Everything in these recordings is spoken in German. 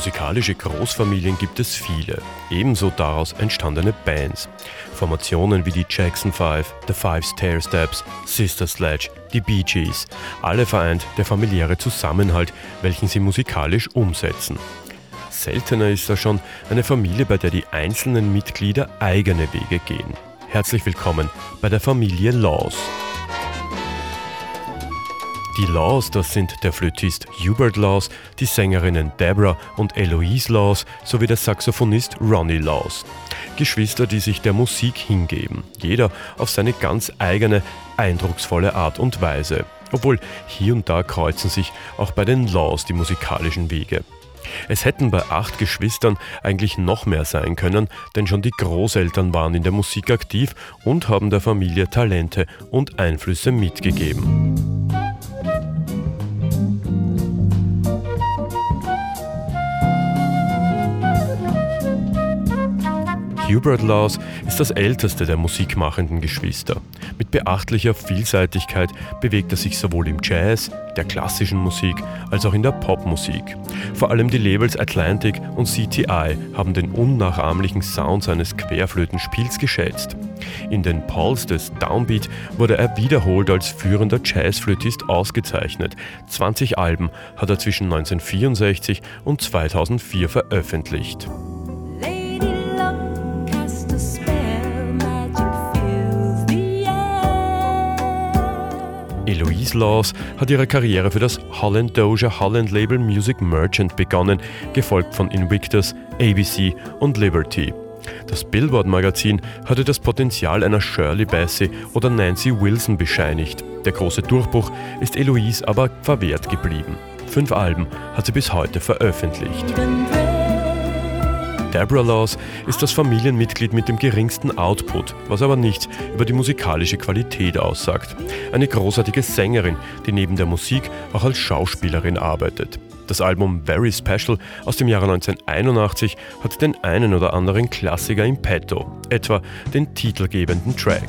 Musikalische Großfamilien gibt es viele, ebenso daraus entstandene Bands. Formationen wie die Jackson 5, The Five Stair Steps, Sister Sledge, die Bee Gees, alle vereint der familiäre Zusammenhalt, welchen sie musikalisch umsetzen. Seltener ist da schon eine Familie, bei der die einzelnen Mitglieder eigene Wege gehen. Herzlich willkommen bei der Familie Laws. Die Laws, das sind der Flötist Hubert Laws, die Sängerinnen Deborah und Eloise Laws sowie der Saxophonist Ronnie Laws. Geschwister, die sich der Musik hingeben, jeder auf seine ganz eigene, eindrucksvolle Art und Weise. Obwohl hier und da kreuzen sich auch bei den Laws die musikalischen Wege. Es hätten bei acht Geschwistern eigentlich noch mehr sein können, denn schon die Großeltern waren in der Musik aktiv und haben der Familie Talente und Einflüsse mitgegeben. Hubert Laws ist das älteste der musikmachenden Geschwister. Mit beachtlicher Vielseitigkeit bewegt er sich sowohl im Jazz, der klassischen Musik, als auch in der Popmusik. Vor allem die Labels Atlantic und CTI haben den unnachahmlichen Sound seines Querflötenspiels geschätzt. In den Pulse des Downbeat wurde er wiederholt als führender Jazzflötist ausgezeichnet. 20 Alben hat er zwischen 1964 und 2004 veröffentlicht. Eloise Laws hat ihre Karriere für das Holland Doja Holland Label Music Merchant begonnen, gefolgt von Invictus, ABC und Liberty. Das Billboard-Magazin hatte das Potenzial einer Shirley Bassey oder Nancy Wilson bescheinigt. Der große Durchbruch ist Eloise aber verwehrt geblieben. Fünf Alben hat sie bis heute veröffentlicht. Deborah Laws ist das Familienmitglied mit dem geringsten Output, was aber nichts über die musikalische Qualität aussagt. Eine großartige Sängerin, die neben der Musik auch als Schauspielerin arbeitet. Das Album Very Special aus dem Jahre 1981 hat den einen oder anderen Klassiker im Petto, etwa den titelgebenden Track.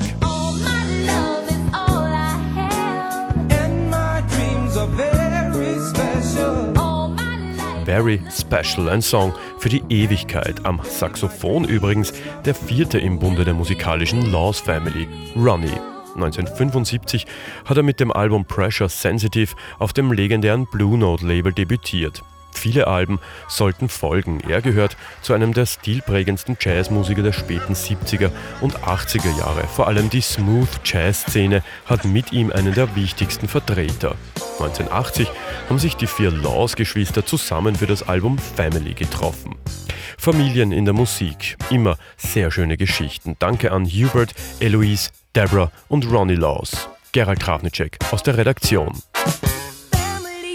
Very Special, ein Song für die Ewigkeit. Am Saxophon übrigens der vierte im Bunde der musikalischen Laws Family, Ronnie. 1975 hat er mit dem Album Pressure Sensitive auf dem legendären Blue Note Label debütiert. Viele Alben sollten folgen. Er gehört zu einem der stilprägendsten Jazzmusiker der späten 70er und 80er Jahre. Vor allem die Smooth Jazz-Szene hat mit ihm einen der wichtigsten Vertreter. 1980 haben sich die vier Laws-Geschwister zusammen für das Album Family getroffen. Familien in der Musik, immer sehr schöne Geschichten. Danke an Hubert, Eloise, Deborah und Ronnie Laws. Gerald Kravnicek aus der Redaktion. Family,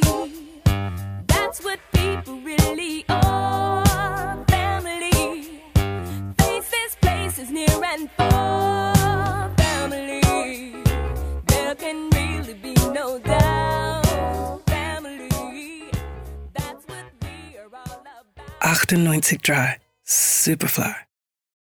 98.3 Superfly.